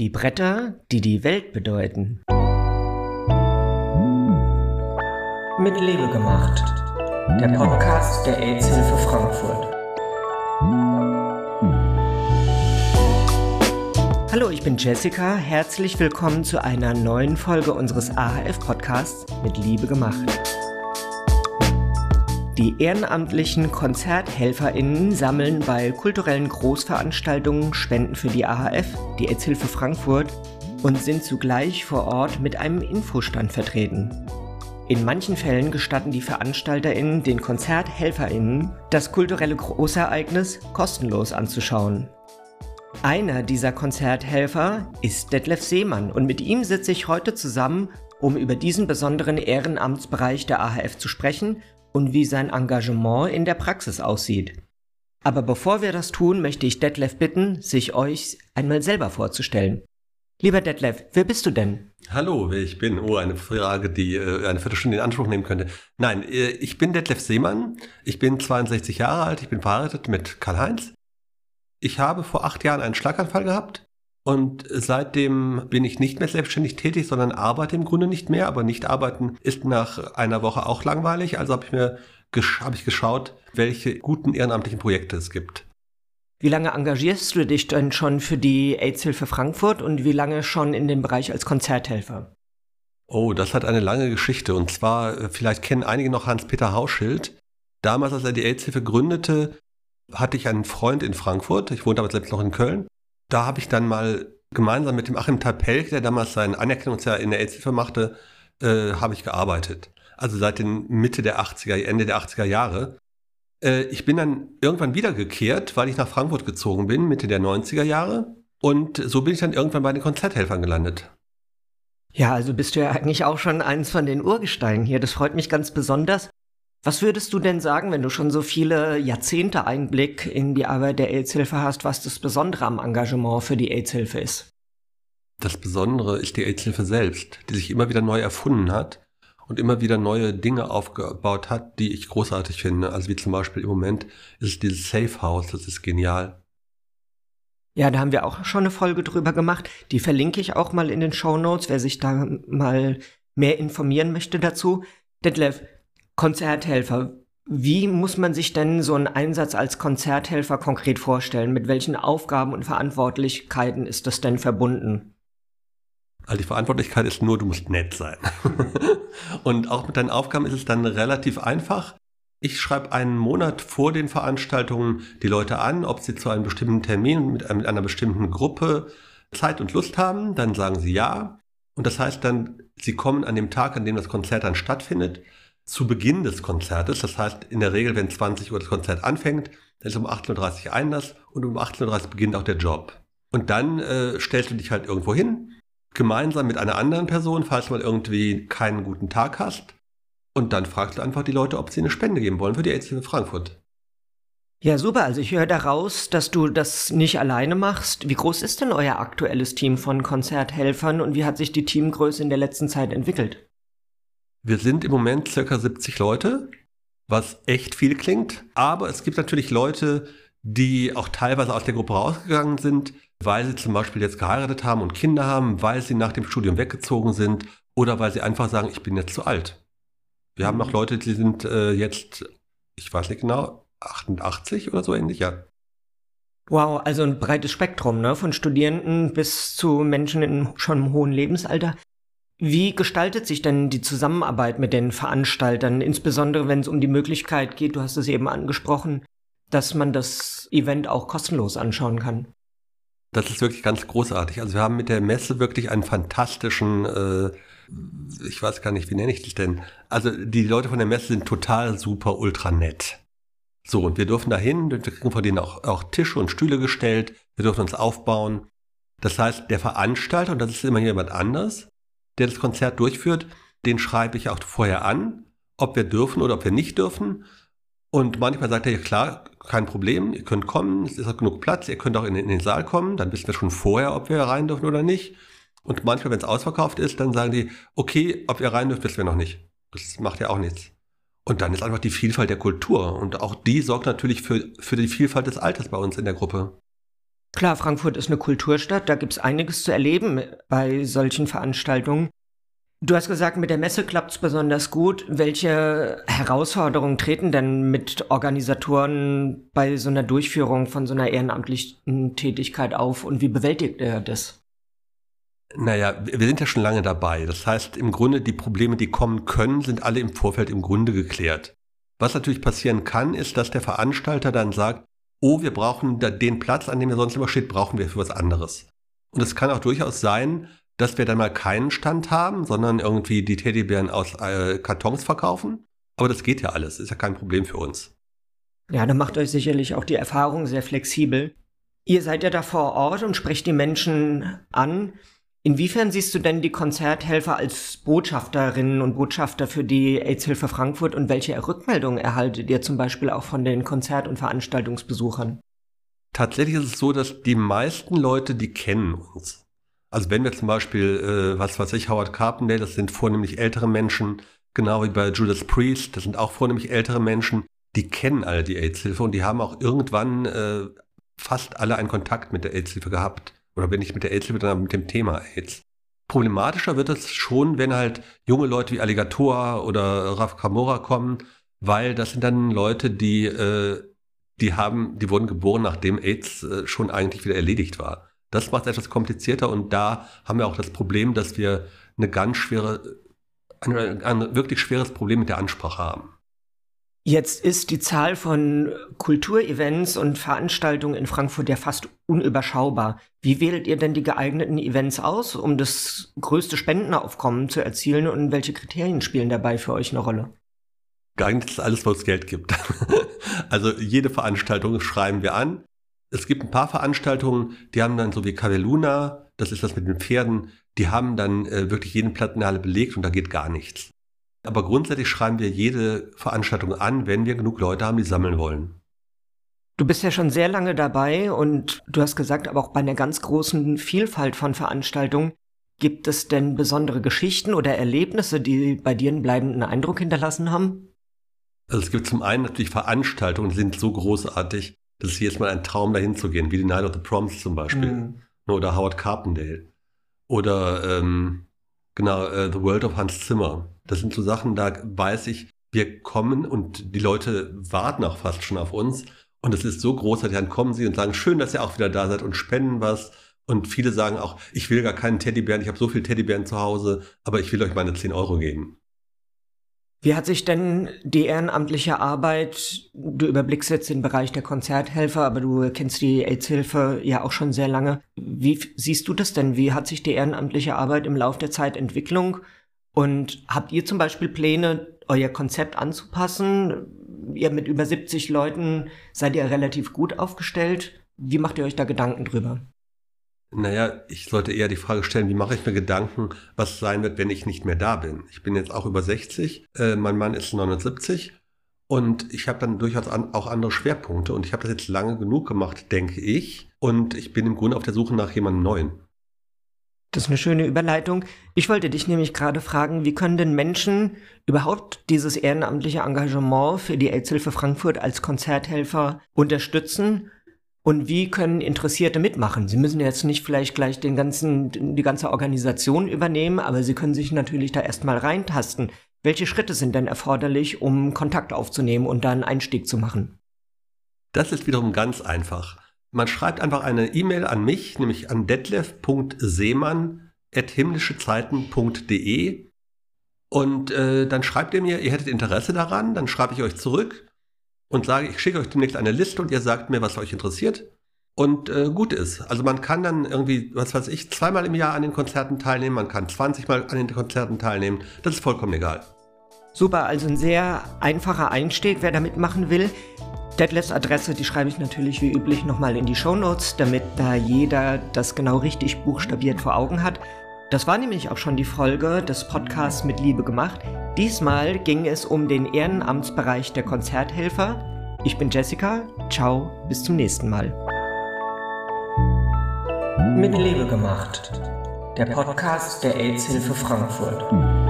Die Bretter, die die Welt bedeuten. Mit Liebe gemacht. Der Podcast der AIDS-Hilfe Frankfurt. Hallo, ich bin Jessica. Herzlich willkommen zu einer neuen Folge unseres AHF-Podcasts mit Liebe gemacht. Die ehrenamtlichen KonzerthelferInnen sammeln bei kulturellen Großveranstaltungen Spenden für die AHF, die AIDS-Hilfe Frankfurt und sind zugleich vor Ort mit einem Infostand vertreten. In manchen Fällen gestatten die VeranstalterInnen den KonzerthelferInnen, das kulturelle Großereignis kostenlos anzuschauen. Einer dieser Konzerthelfer ist Detlef Seemann und mit ihm sitze ich heute zusammen, um über diesen besonderen Ehrenamtsbereich der AHF zu sprechen und wie sein Engagement in der Praxis aussieht. Aber bevor wir das tun, möchte ich Detlef bitten, sich euch einmal selber vorzustellen. Lieber Detlef, wer bist du denn? Hallo, wer ich bin. Oh, eine Frage, die äh, eine Viertelstunde in Anspruch nehmen könnte. Nein, äh, ich bin Detlef Seemann. Ich bin 62 Jahre alt. Ich bin verheiratet mit Karl-Heinz. Ich habe vor acht Jahren einen Schlaganfall gehabt und seitdem bin ich nicht mehr selbstständig tätig, sondern arbeite im Grunde nicht mehr. Aber nicht arbeiten ist nach einer Woche auch langweilig. Also habe ich mir habe ich geschaut, welche guten ehrenamtlichen Projekte es gibt. Wie lange engagierst du dich denn schon für die AIDS-Hilfe Frankfurt und wie lange schon in dem Bereich als Konzerthelfer? Oh, das hat eine lange Geschichte. Und zwar, äh, vielleicht kennen einige noch Hans-Peter Hauschild. Damals, als er die AIDS-Hilfe gründete, hatte ich einen Freund in Frankfurt. Ich wohnte aber selbst noch in Köln da habe ich dann mal gemeinsam mit dem Achim Tapelk, der damals sein Anerkennungsjahr in der AIDS-Hilfe machte, äh, habe ich gearbeitet. Also seit den Mitte der 80er, Ende der 80er Jahre. Äh, ich bin dann irgendwann wiedergekehrt, weil ich nach Frankfurt gezogen bin, Mitte der 90er Jahre. Und so bin ich dann irgendwann bei den Konzerthelfern gelandet. Ja, also bist du ja eigentlich auch schon eins von den Urgesteinen hier. Das freut mich ganz besonders. Was würdest du denn sagen, wenn du schon so viele Jahrzehnte Einblick in die Arbeit der AIDS-Hilfe hast, was das Besondere am Engagement für die AIDS-Hilfe ist? Das Besondere ist die AIDS-Hilfe selbst, die sich immer wieder neu erfunden hat und immer wieder neue Dinge aufgebaut hat, die ich großartig finde. Also wie zum Beispiel im Moment ist es dieses Safe House, das ist genial. Ja, da haben wir auch schon eine Folge drüber gemacht. Die verlinke ich auch mal in den Show Notes, wer sich da mal mehr informieren möchte dazu. Detlef, Konzerthelfer. Wie muss man sich denn so einen Einsatz als Konzerthelfer konkret vorstellen? Mit welchen Aufgaben und Verantwortlichkeiten ist das denn verbunden? Also die Verantwortlichkeit ist nur, du musst nett sein. und auch mit deinen Aufgaben ist es dann relativ einfach. Ich schreibe einen Monat vor den Veranstaltungen die Leute an, ob sie zu einem bestimmten Termin mit, mit einer bestimmten Gruppe Zeit und Lust haben. Dann sagen sie ja. Und das heißt dann, sie kommen an dem Tag, an dem das Konzert dann stattfindet, zu Beginn des Konzertes. Das heißt, in der Regel, wenn 20 Uhr das Konzert anfängt, dann ist um 18.30 Uhr Einlass und um 18.30 Uhr beginnt auch der Job. Und dann äh, stellst du dich halt irgendwo hin, gemeinsam mit einer anderen Person, falls mal irgendwie keinen guten Tag hast. Und dann fragst du einfach die Leute, ob sie eine Spende geben wollen für die AIDS in Frankfurt. Ja, super. Also ich höre daraus, dass du das nicht alleine machst. Wie groß ist denn euer aktuelles Team von Konzerthelfern und wie hat sich die Teamgröße in der letzten Zeit entwickelt? Wir sind im Moment circa 70 Leute, was echt viel klingt. Aber es gibt natürlich Leute, die auch teilweise aus der Gruppe rausgegangen sind, weil sie zum Beispiel jetzt geheiratet haben und Kinder haben, weil sie nach dem Studium weggezogen sind oder weil sie einfach sagen, ich bin jetzt zu alt. Wir haben auch mhm. Leute, die sind äh, jetzt, ich weiß nicht genau, 88 oder so ähnlich, ja. Wow, also ein breites Spektrum, ne? Von Studierenden bis zu Menschen in schon hohen Lebensalter. Wie gestaltet sich denn die Zusammenarbeit mit den Veranstaltern, insbesondere wenn es um die Möglichkeit geht, du hast es eben angesprochen, dass man das Event auch kostenlos anschauen kann? Das ist wirklich ganz großartig. Also wir haben mit der Messe wirklich einen fantastischen, äh, ich weiß gar nicht, wie nenne ich das denn? Also die Leute von der Messe sind total super ultra nett. So, und wir dürfen dahin, wir kriegen von denen auch, auch Tische und Stühle gestellt, wir dürfen uns aufbauen. Das heißt, der Veranstalter, und das ist immer jemand anders, der das Konzert durchführt, den schreibe ich auch vorher an, ob wir dürfen oder ob wir nicht dürfen. Und manchmal sagt er, ja klar, kein Problem, ihr könnt kommen, es ist auch genug Platz, ihr könnt auch in, in den Saal kommen, dann wissen wir schon vorher, ob wir rein dürfen oder nicht. Und manchmal, wenn es ausverkauft ist, dann sagen die, okay, ob ihr rein dürft, wissen wir noch nicht. Das macht ja auch nichts. Und dann ist einfach die Vielfalt der Kultur. Und auch die sorgt natürlich für, für die Vielfalt des Alters bei uns in der Gruppe. Klar, Frankfurt ist eine Kulturstadt, da gibt es einiges zu erleben bei solchen Veranstaltungen. Du hast gesagt, mit der Messe klappt es besonders gut. Welche Herausforderungen treten denn mit Organisatoren bei so einer Durchführung von so einer ehrenamtlichen Tätigkeit auf und wie bewältigt er das? Naja, wir sind ja schon lange dabei. Das heißt, im Grunde die Probleme, die kommen können, sind alle im Vorfeld im Grunde geklärt. Was natürlich passieren kann, ist, dass der Veranstalter dann sagt, oh, wir brauchen den Platz, an dem er sonst immer steht, brauchen wir für was anderes. Und es kann auch durchaus sein, dass wir dann mal keinen Stand haben, sondern irgendwie die Teddybären aus äh, Kartons verkaufen. Aber das geht ja alles, ist ja kein Problem für uns. Ja, dann macht euch sicherlich auch die Erfahrung sehr flexibel. Ihr seid ja da vor Ort und sprecht die Menschen an. Inwiefern siehst du denn die Konzerthelfer als Botschafterinnen und Botschafter für die AIDS-Hilfe Frankfurt und welche Rückmeldungen erhaltet ihr zum Beispiel auch von den Konzert- und Veranstaltungsbesuchern? Tatsächlich ist es so, dass die meisten Leute, die kennen uns. Also wenn wir zum Beispiel, äh, was weiß ich, Howard Carpendale, das sind vornehmlich ältere Menschen, genau wie bei Judas Priest, das sind auch vornehmlich ältere Menschen, die kennen alle die AIDS-Hilfe und die haben auch irgendwann äh, fast alle einen Kontakt mit der AIDS-Hilfe gehabt. Oder wenn nicht mit der AIDS-Hilfe, dann mit dem Thema AIDS. Problematischer wird es schon, wenn halt junge Leute wie Alligator oder Raf Kamora kommen, weil das sind dann Leute, die, äh, die haben, die wurden geboren, nachdem AIDS äh, schon eigentlich wieder erledigt war. Das macht es etwas komplizierter und da haben wir auch das Problem, dass wir eine ganz schwere, ein, ein wirklich schweres Problem mit der Ansprache haben. Jetzt ist die Zahl von Kulturevents und Veranstaltungen in Frankfurt ja fast unüberschaubar. Wie wählt ihr denn die geeigneten Events aus, um das größte Spendenaufkommen zu erzielen und welche Kriterien spielen dabei für euch eine Rolle? Geeignet ist alles, wo es Geld gibt. also jede Veranstaltung schreiben wir an, es gibt ein paar Veranstaltungen, die haben dann so wie Caveluna, das ist das mit den Pferden, die haben dann äh, wirklich jeden Plattenhalle belegt und da geht gar nichts. Aber grundsätzlich schreiben wir jede Veranstaltung an, wenn wir genug Leute haben, die sammeln wollen. Du bist ja schon sehr lange dabei und du hast gesagt, aber auch bei einer ganz großen Vielfalt von Veranstaltungen. Gibt es denn besondere Geschichten oder Erlebnisse, die bei dir einen bleibenden Eindruck hinterlassen haben? Also es gibt zum einen natürlich Veranstaltungen, die sind so großartig. Das ist jetzt mal ein Traum, dahin zu gehen, wie die Night of the Proms zum Beispiel. Mhm. Oder Howard Carpendale. Oder ähm, genau, uh, The World of Hans Zimmer. Das sind so Sachen, da weiß ich, wir kommen und die Leute warten auch fast schon auf uns. Und es ist so großartig, dann kommen sie und sagen, schön, dass ihr auch wieder da seid und spenden was. Und viele sagen auch, ich will gar keinen Teddybären, ich habe so viele Teddybären zu Hause, aber ich will euch meine 10 Euro geben. Wie hat sich denn die ehrenamtliche Arbeit, du überblickst jetzt den Bereich der Konzerthelfer, aber du kennst die AIDS-Hilfe ja auch schon sehr lange. Wie siehst du das denn? Wie hat sich die ehrenamtliche Arbeit im Laufe der Zeit Entwicklung? Und habt ihr zum Beispiel Pläne, euer Konzept anzupassen? Ihr mit über 70 Leuten seid ihr relativ gut aufgestellt. Wie macht ihr euch da Gedanken drüber? Naja, ich sollte eher die Frage stellen, wie mache ich mir Gedanken, was sein wird, wenn ich nicht mehr da bin. Ich bin jetzt auch über 60, äh, mein Mann ist 79 und ich habe dann durchaus an, auch andere Schwerpunkte und ich habe das jetzt lange genug gemacht, denke ich. Und ich bin im Grunde auf der Suche nach jemandem Neuen. Das ist eine schöne Überleitung. Ich wollte dich nämlich gerade fragen, wie können denn Menschen überhaupt dieses ehrenamtliche Engagement für die AIDS-Hilfe Frankfurt als Konzerthelfer unterstützen und wie können Interessierte mitmachen? Sie müssen jetzt nicht vielleicht gleich den ganzen, die ganze Organisation übernehmen, aber Sie können sich natürlich da erstmal reintasten. Welche Schritte sind denn erforderlich, um Kontakt aufzunehmen und da einen Einstieg zu machen? Das ist wiederum ganz einfach. Man schreibt einfach eine E-Mail an mich, nämlich an detlef.seemann.himmlischezeiten.de und äh, dann schreibt ihr mir, ihr hättet Interesse daran, dann schreibe ich euch zurück und sage, ich schicke euch demnächst eine Liste und ihr sagt mir, was euch interessiert. Und äh, gut ist. Also man kann dann irgendwie, was weiß ich, zweimal im Jahr an den Konzerten teilnehmen, man kann 20 Mal an den Konzerten teilnehmen. Das ist vollkommen egal. Super, also ein sehr einfacher Einstieg, wer da mitmachen will. Detlefs Adresse, die schreibe ich natürlich wie üblich nochmal in die Show Notes, damit da jeder das genau richtig buchstabiert vor Augen hat. Das war nämlich auch schon die Folge des Podcasts mit Liebe gemacht. Diesmal ging es um den Ehrenamtsbereich der Konzerthelfer. Ich bin Jessica. Ciao, bis zum nächsten Mal. Mit Liebe gemacht. Der Podcast der AIDS-Hilfe Frankfurt.